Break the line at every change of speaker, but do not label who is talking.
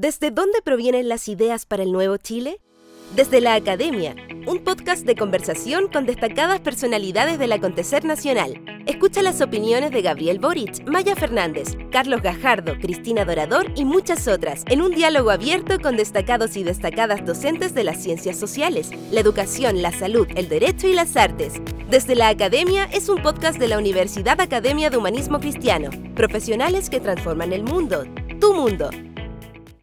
¿Desde dónde provienen las ideas para el nuevo Chile? Desde la Academia, un podcast de conversación con destacadas personalidades del acontecer nacional. Escucha las opiniones de Gabriel Boric, Maya Fernández, Carlos Gajardo, Cristina Dorador y muchas otras en un diálogo abierto con destacados y destacadas docentes de las ciencias sociales, la educación, la salud, el derecho y las artes. Desde la Academia es un podcast de la Universidad Academia de Humanismo Cristiano. Profesionales que transforman el mundo. Tu mundo.